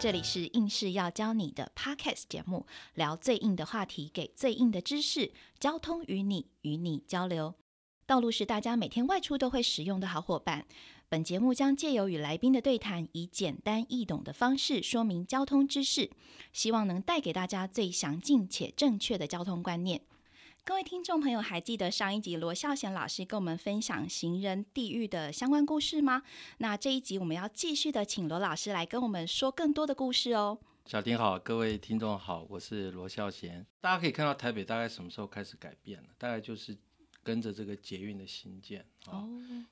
这里是硬是要教你的 Podcast 节目，聊最硬的话题，给最硬的知识，交通与你与你交流。道路是大家每天外出都会使用的好伙伴。本节目将借由与来宾的对谈，以简单易懂的方式说明交通知识，希望能带给大家最详尽且正确的交通观念。各位听众朋友，还记得上一集罗孝贤老师跟我们分享行人地狱的相关故事吗？那这一集我们要继续的请罗老师来跟我们说更多的故事哦。小婷好，各位听众好，我是罗孝贤。大家可以看到台北大概什么时候开始改变了？大概就是跟着这个捷运的新建哦。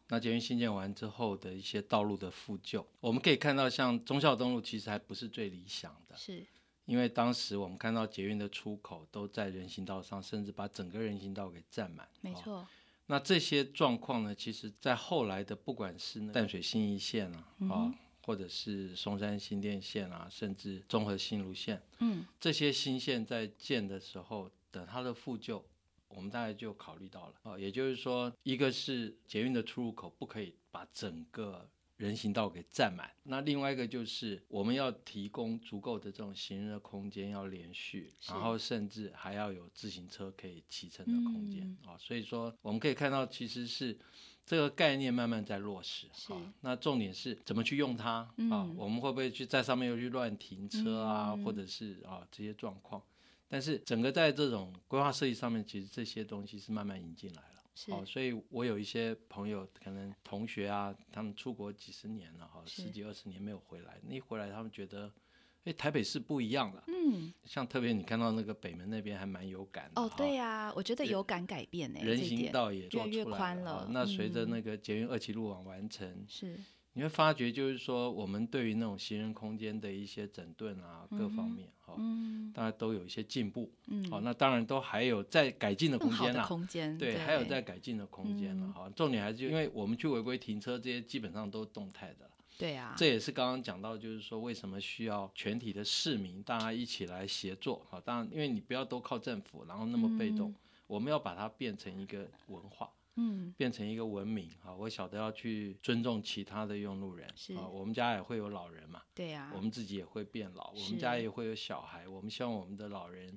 那捷运新建完之后的一些道路的复旧，我们可以看到，像忠孝东路其实还不是最理想的。是。因为当时我们看到捷运的出口都在人行道上，甚至把整个人行道给占满。没错。那这些状况呢，其实在后来的不管是淡水新一线啊，啊，或者是松山新店线啊，甚至综合新路线，嗯，这些新线在建的时候，等它的复旧，我们大概就考虑到了啊，也就是说，一个是捷运的出入口不可以把整个。人行道给占满，那另外一个就是我们要提供足够的这种行人的空间，要连续，然后甚至还要有自行车可以骑乘的空间啊。所以说，我们可以看到，其实是这个概念慢慢在落实。啊。那重点是怎么去用它啊？我们会不会去在上面又去乱停车啊，或者是啊这些状况？但是整个在这种规划设计上面，其实这些东西是慢慢引进来了。哦，所以我有一些朋友，可能同学啊，他们出国几十年了，哈，十几二十年没有回来，那一回来，他们觉得，哎，台北市不一样了。嗯，像特别你看到那个北门那边还蛮有感的。哦，对呀，我觉得有感改变呢，人行道也越越宽了。那随着那个捷运二期路网完成，是。你会发觉，就是说，我们对于那种行人空间的一些整顿啊，各方面哈，大家都有一些进步。嗯，好，那当然都还有在改进的空间啦。空间对，还有在改进的空间了哈。重点还是因为我们去违规停车这些，基本上都动态的。对啊，这也是刚刚讲到，就是说为什么需要全体的市民大家一起来协作。好，当然，因为你不要都靠政府，然后那么被动，我们要把它变成一个文化。嗯，变成一个文明啊！我晓得要去尊重其他的用路人啊。我们家也会有老人嘛，对呀，我们自己也会变老，我们家也会有小孩。我们希望我们的老人、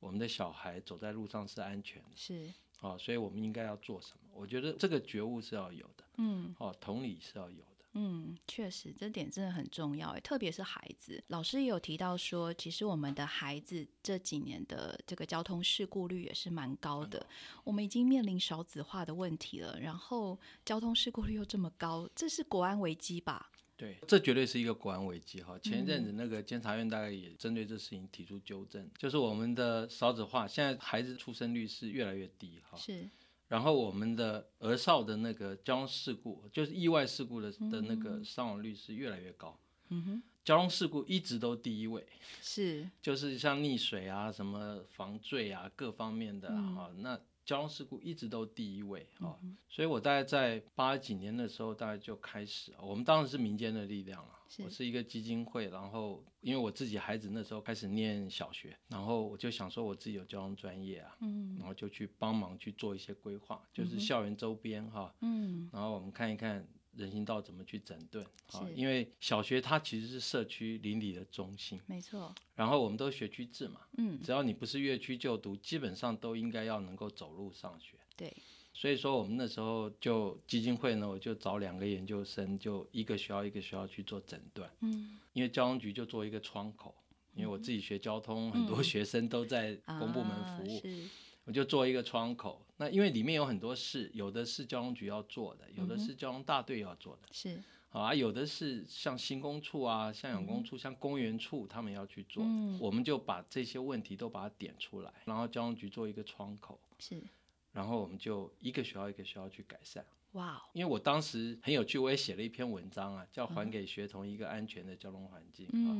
我们的小孩走在路上是安全的，是啊，所以我们应该要做什么？我觉得这个觉悟是要有的，嗯，哦，同理是要有。嗯，确实，这点真的很重要哎，特别是孩子。老师也有提到说，其实我们的孩子这几年的这个交通事故率也是蛮高的。我们已经面临少子化的问题了，然后交通事故率又这么高，这是国安危机吧？对，这绝对是一个国安危机哈。前一阵子那个监察院大概也针对这事情提出纠正，就是我们的少子化，现在孩子出生率是越来越低哈。是。然后我们的儿少的那个交通事故，就是意外事故的的那个伤亡率是越来越高。嗯哼，交通事故一直都第一位。是，就是像溺水啊、什么防坠啊各方面的哈，那。交通事故一直都第一位啊，所以我大概在八几年的时候，大概就开始，我们当时是民间的力量了。我是一个基金会，然后因为我自己孩子那时候开始念小学，然后我就想说我自己有交通专业啊，嗯，然后就去帮忙去做一些规划，就是校园周边哈，嗯，然后我们看一看。人行道怎么去整顿？啊，因为小学它其实是社区邻里的中心，没错。然后我们都学区制嘛，嗯，只要你不是越区就读，基本上都应该要能够走路上学。对，所以说我们那时候就基金会呢，我就找两个研究生，就一个学校一个学校去做诊断。嗯，因为交通局就做一个窗口，因为我自己学交通，很多学生都在公部门服务。我就做一个窗口，那因为里面有很多事，有的是交通局要做的，有的是交通大队要做的，是好啊，有的是像新工处啊、像养工处、像公园处他们要去做的，我们就把这些问题都把它点出来，然后交通局做一个窗口，是，然后我们就一个学校一个学校去改善。哇，因为我当时很有趣，我也写了一篇文章啊，叫“还给学童一个安全的交通环境”啊。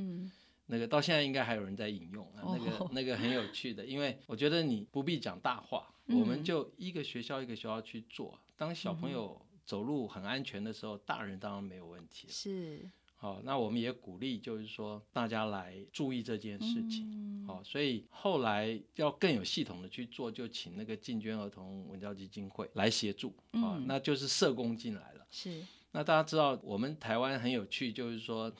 那个到现在应该还有人在引用啊，那个那个很有趣的，因为我觉得你不必讲大话，我们就一个学校一个学校去做。当小朋友走路很安全的时候，大人当然没有问题。是，好，那我们也鼓励，就是说大家来注意这件事情。好，所以后来要更有系统的去做，就请那个进捐儿童文教基金会来协助。啊，那就是社工进来了。是，那大家知道我们台湾很有趣，就是说。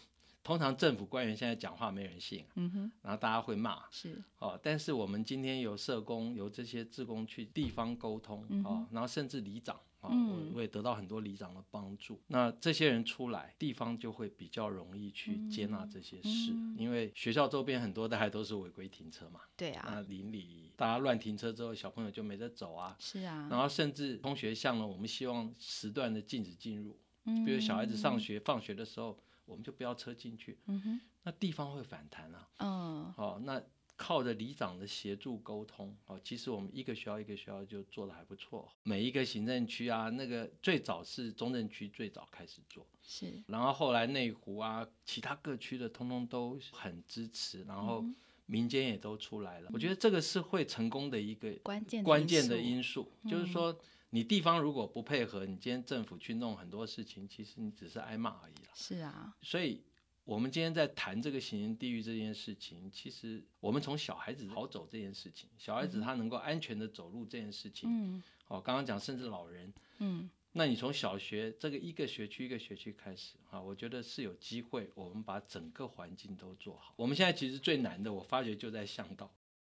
通常政府官员现在讲话没人信，嗯哼，然后大家会骂，是哦。但是我们今天由社工、由这些志工去地方沟通，哦，然后甚至里长。啊，我我也得到很多里长的帮助。那这些人出来，地方就会比较容易去接纳这些事，因为学校周边很多的还都是违规停车嘛。对啊。那邻里大家乱停车之后，小朋友就没得走啊。是啊。然后甚至通学巷呢，我们希望时段的禁止进入。嗯。比如小孩子上学放学的时候，我们就不要车进去。嗯哼。那地方会反弹啊。嗯。哦，那。靠着里长的协助沟通哦，其实我们一个学校一个学校就做的还不错。每一个行政区啊，那个最早是中正区最早开始做，是。然后后来内湖啊，其他各区的通通都很支持，然后民间也都出来了。我觉得这个是会成功的一个关键关键的因素，就是说你地方如果不配合，你今天政府去弄很多事情，其实你只是挨骂而已了。是啊，所以。我们今天在谈这个行人地狱这件事情，其实我们从小孩子好走这件事情，小孩子他能够安全的走路这件事情，嗯，哦，刚刚讲甚至老人，嗯，那你从小学这个一个学区一个学区开始啊，我觉得是有机会，我们把整个环境都做好。我们现在其实最难的，我发觉就在巷道，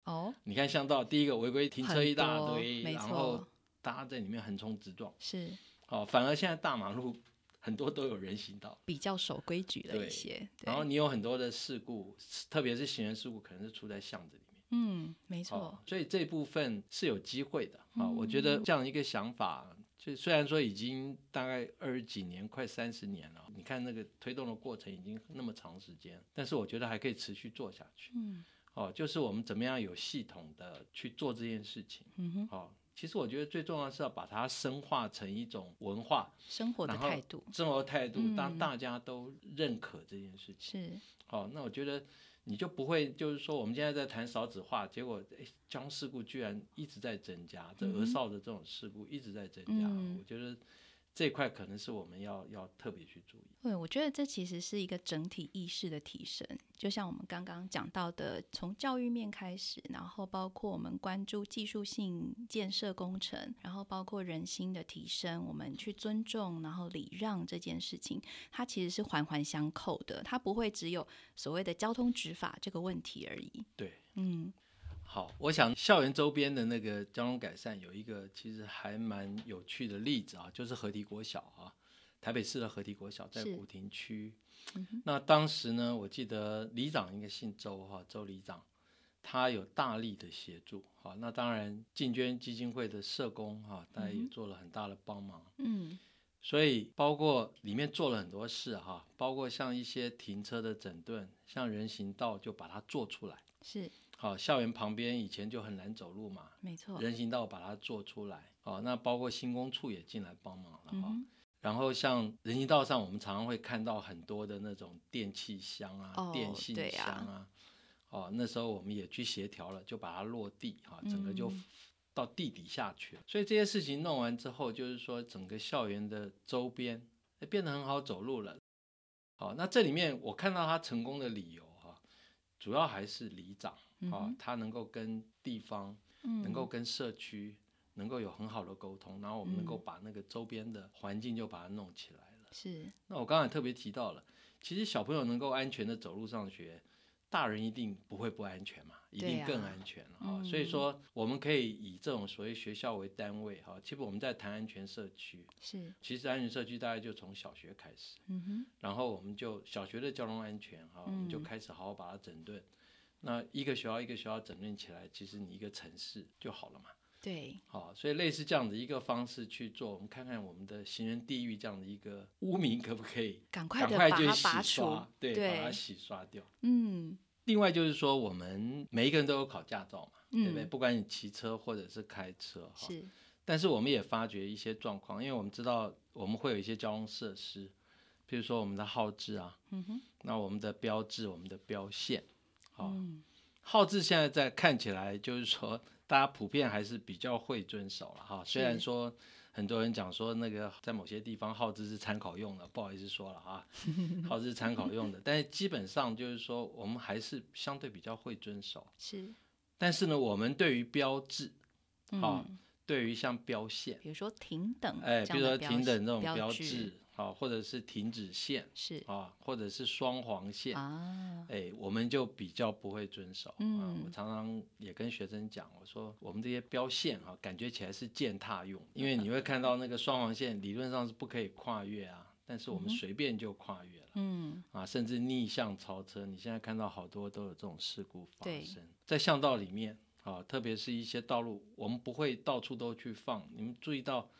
哦，你看巷道第一个违规停车一大堆，然后大家在里面横冲直撞，是，哦，反而现在大马路。很多都有人行道，比较守规矩了一些。然后你有很多的事故，特别是行人事故，可能是出在巷子里面。嗯，没错。所以这部分是有机会的啊！我觉得这样一个想法，就虽然说已经大概二十几年，快三十年了，你看那个推动的过程已经那么长时间，但是我觉得还可以持续做下去。嗯，哦，就是我们怎么样有系统的去做这件事情。嗯哼，哦。其实我觉得最重要是要把它深化成一种文化生活的态度，生活态度，当大家都认可这件事情，是。好，那我觉得你就不会就是说我们现在在谈少子化，结果交通事故居然一直在增加，这额少的这种事故一直在增加，我觉得。这块可能是我们要要特别去注意。对，我觉得这其实是一个整体意识的提升，就像我们刚刚讲到的，从教育面开始，然后包括我们关注技术性建设工程，然后包括人心的提升，我们去尊重，然后礼让这件事情，它其实是环环相扣的，它不会只有所谓的交通执法这个问题而已。对，嗯。好，我想校园周边的那个交通改善有一个其实还蛮有趣的例子啊，就是河堤国小啊，台北市的河堤国小在古亭区。那当时呢，我记得里长应该姓周哈，周里长，他有大力的协助。好，那当然进捐基金会的社工哈，大家也做了很大的帮忙。嗯，所以包括里面做了很多事哈，包括像一些停车的整顿，像人行道就把它做出来。是。好，校园旁边以前就很难走路嘛，没错，人行道把它做出来。哦，那包括新工处也进来帮忙了哈。然后像人行道上，我们常常会看到很多的那种电器箱啊、电信箱啊。哦，那时候我们也去协调了，就把它落地哈，整个就到地底下去了。所以这些事情弄完之后，就是说整个校园的周边变得很好走路了。好，那这里面我看到他成功的理由哈，主要还是里长。啊，他能够跟地方，能够跟社区，能够有很好的沟通，然后我们能够把那个周边的环境就把它弄起来了。是。那我刚才特别提到了，其实小朋友能够安全的走路上学，大人一定不会不安全嘛，一定更安全哈啊。所以说，我们可以以这种所谓学校为单位哈，其实我们在谈安全社区。是。其实安全社区大概就从小学开始，嗯哼，然后我们就小学的交通安全哈，我们就开始好好把它整顿。那一个学校一个学校整顿起来，其实你一个城市就好了嘛。对。好，所以类似这样的一个方式去做，我们看看我们的行人地狱这样的一个污名可不可以 赶快赶快就洗刷，对，把它洗刷掉。嗯。另外就是说，我们每一个人都有考驾照嘛，对不对？不管你骑车或者是开车，是。但是我们也发觉一些状况，因为我们知道我们会有一些交通设施，比如说我们的号志啊，嗯哼，那我们的标志、我们的标线。嗯，号志现在在看起来就是说，大家普遍还是比较会遵守了哈。虽然说很多人讲说那个在某些地方耗资是参考用的，不好意思说了哈，耗资是参考用的，但是基本上就是说我们还是相对比较会遵守。是，但是呢，我们对于标志，啊，对于像标线，比如说停等，哎，比如说停等这种标志。好，或者是停止线是啊，或者是双黄线啊，哎，我们就比较不会遵守。嗯啊，我常常也跟学生讲，我说我们这些标线啊，感觉起来是践踏用，因为你会看到那个双黄线理论上是不可以跨越啊，但是我们随便就跨越了。嗯，啊，甚至逆向超车，你现在看到好多都有这种事故发生在巷道里面啊，特别是一些道路，我们不会到处都去放。你们注意到，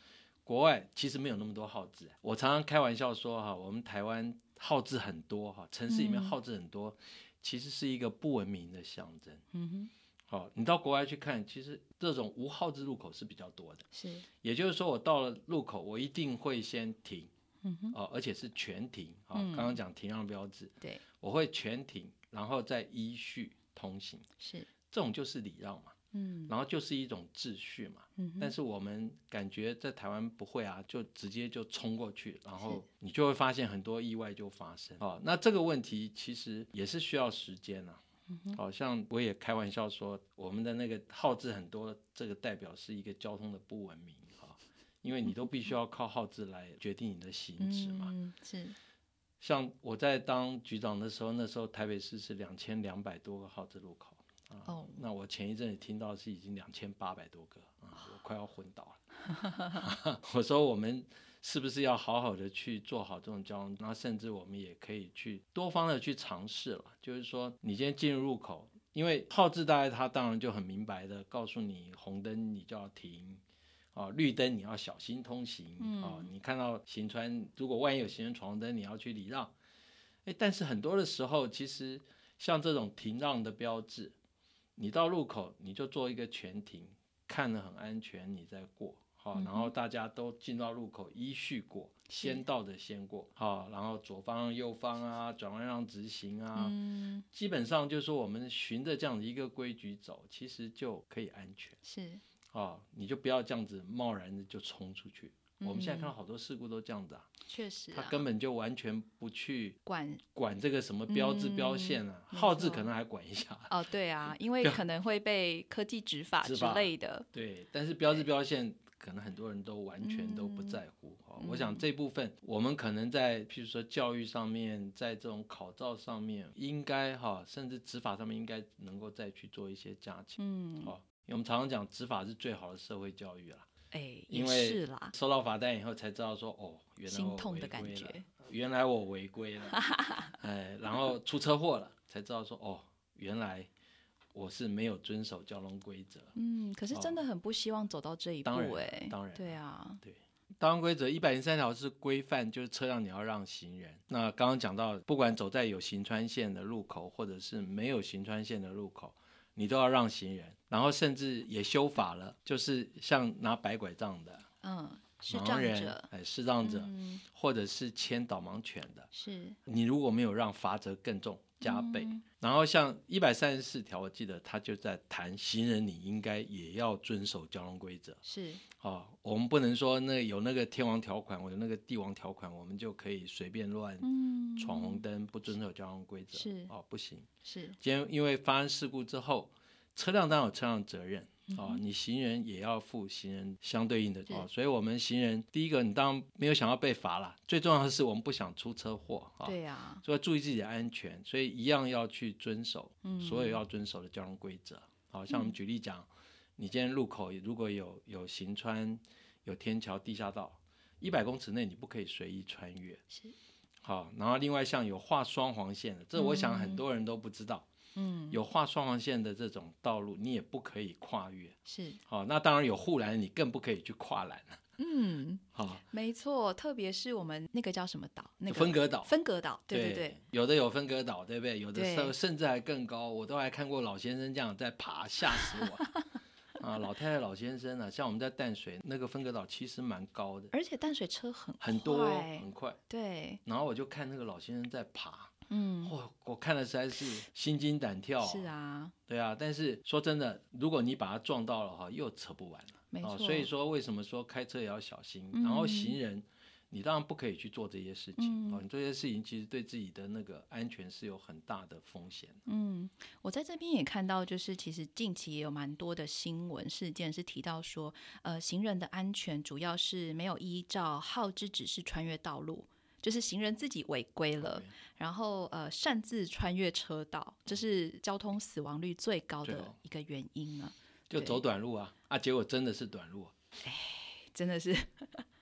国外其实没有那么多号志。我常常开玩笑说哈，我们台湾号志很多哈，城市里面嗯。号志很多，其实是一个不文明的象征。嗯哼，好，你到国外去看，其实这种无号志路口是比较多的。是，也就是说，我到了路口，我一定会先停，嗯哼，哦，而且是全停啊。嗯。刚刚讲停让标志，对，我会全停，然后再依序通行，是，这种就是礼让嘛，嗯然后就是一种秩序嘛。嗯哼，但是我们感觉在台湾不会啊，就直接就冲过去，然后你就会发现很多意外就发生。哦，那这个问题其实也是需要时间啊。嗯好、像我也开玩笑说，我们的那个号志很多，这个代表是一个交通的不文明啊、因为你都必须要靠号志来决定你的行止嘛。嗯，是，像我在当局长的时候，那时候台北市是两千两百多个号志路口啊。哦那我前一阵子听到是已经两千八百多个啊，我快要昏倒了。我说我们是不是要好好的去做好这种交通？那甚至我们也可以去多方的去尝试了。就是说，你今天进入入口，因为号志大概它当然就很明白的告诉你，红灯你就要停。啊，绿灯你要小心通行嗯啊！你看到行船，如果万一有行人闯红灯，你要去礼让。哎，但是很多的时候，其实像这种停让的标志，你到路口你就做一个全停，看得很安全，你再过。好，然后大家都进到路口依序过，是先到的先过。好，然后左方、右方啊，转弯让直行啊，嗯，基本上就是说我们循着这样的一个规矩走，其实就可以安全。是，啊，你就不要这样子贸然的就冲出去。我们现在看到好多事故都这样子啊，确实啊，他根本就完全不去管管这个什么标志标线啊，嗯号志可能还管一下，哦，对啊，因为可能会被科技执法之类的，对，但是标志标线可能很多人都完全都不在乎。哦，我想这部分我们可能在譬如说教育上面，在这种考照上面，应该哈，甚至执法上面应该能够再去做一些加强。嗯，哦，因为我们常常讲执法是最好的社会教育啦。哎，也因为收到罚单以后才知道说，哦，原来我心痛的感觉，原来我违规了，哎，然后出车祸了，才知道说，哦，原来我是没有遵守交通规则。嗯，可是真的很不希望走到这一步当然哎，当然对啊，对交通规则一百零三条是规范，就是车辆你要让行人。那刚刚讲到，不管走在有行穿线的路口，或者是没有行穿线的路口，你都要让行人。然后甚至也修法了，就是像拿白拐杖的嗯，视盲人障者，，哎，视障者，嗯，或者是牵导盲犬的，是你如果没有让，罚则更重，加倍。嗯然后像一百三十四条，我记得他就在谈行人，你应该也要遵守交通规则。是，哦，我们不能说那有那个天王条款，我有那个帝王条款，我们就可以随便乱嗯，闯红灯，不遵守交通规则。是哦，不行。是，今天因为发生事故之后，车辆当然有车辆责任。嗯哦，你行人也要负行人相对应的哦，所以我们行人第一个，你当然没有想要被罚啦，最重要的是我们不想出车祸啊，对啊，所以注意自己的安全，所以一样要去遵守嗯所有要遵守的交通规则。好像我们举例讲，你今天路口如果有有行穿、有天桥、地下道，一百公尺内你不可以随意穿越。是，好，然后另外像有画双黄线的，这我想很多人都不知道。嗯，有画双黄线的这种道路，你也不可以跨越。是，好，那当然有护栏，你更不可以去跨栏了。嗯，好，没错，特别是我们那个叫什么岛，那个分隔岛，分隔岛，对对对，有的有分隔岛，对不对？有的对甚甚至还更高，我都还看过老先生这样在爬，吓死我。啊，老太太、老先生啊，像我们在淡水那个分隔岛，其实蛮高的，而且淡水车很很多很快。对，然后我就看那个老先生在爬，嗯，哇，我看了实在是心惊胆跳。是，啊，对啊。但是说真的，如果你把它撞到了哈，又扯不完了。没错，哦，所以说为什么说开车也要小心，嗯然后行人你当然不可以去做这些事情哦。你做这些事情，其实对自己的那个安全是有很大的风险。嗯，我在这边也看到，就是其实近期也有蛮多的新闻事件是提到说，呃，行人的安全主要是没有依照号之指示穿越道路，就是行人自己违规了，然后呃擅自穿越车道，这是交通死亡率最高的一个原因了。就走短路啊啊，结果真的是短路，哎，真的是。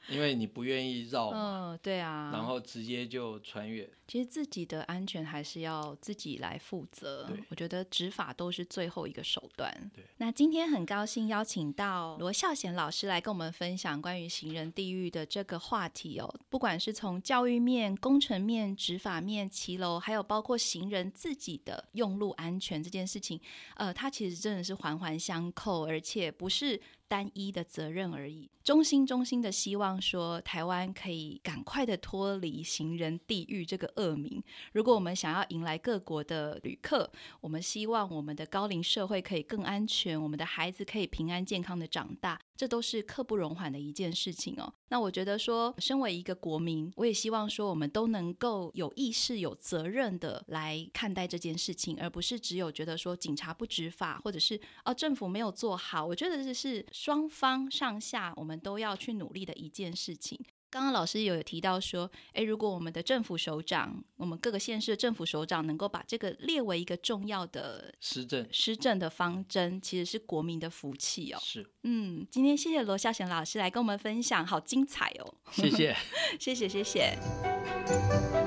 因为你不愿意绕，嗯，对啊，然后直接就穿越。其实自己的安全还是要自己来负责。我觉得执法都是最后一个手段。对，那今天很高兴邀请到罗孝贤老师来跟我们分享关于行人地狱的这个话题哦。不管是从教育面、工程面、执法面、骑楼，还有包括行人自己的用路安全这件事情，呃，它其实真的是环环相扣，而且不是。单一的责任而已，衷心衷心的希望说，台湾可以赶快的脱离行人地狱这个恶名。如果我们想要迎来各国的旅客，我们希望我们的高龄社会可以更安全，我们的孩子可以平安健康的长大。这都是刻不容缓的一件事情哦。那我觉得说，身为一个国民，我也希望说，我们都能够有意识、有责任的来看待这件事情，而不是只有觉得说警察不执法，或者是哦政府没有做好。我觉得这是双方上下我们都要去努力的一件事情。刚刚老师有提到说，诶，如果我们的政府首长，我们各个县市的政府首长能够把这个列为一个重要的施政施政的方针，其实是国民的福气哦。是，嗯，今天谢谢罗孝贤老师来跟我们分享，好精彩哦。谢谢，谢谢，谢谢。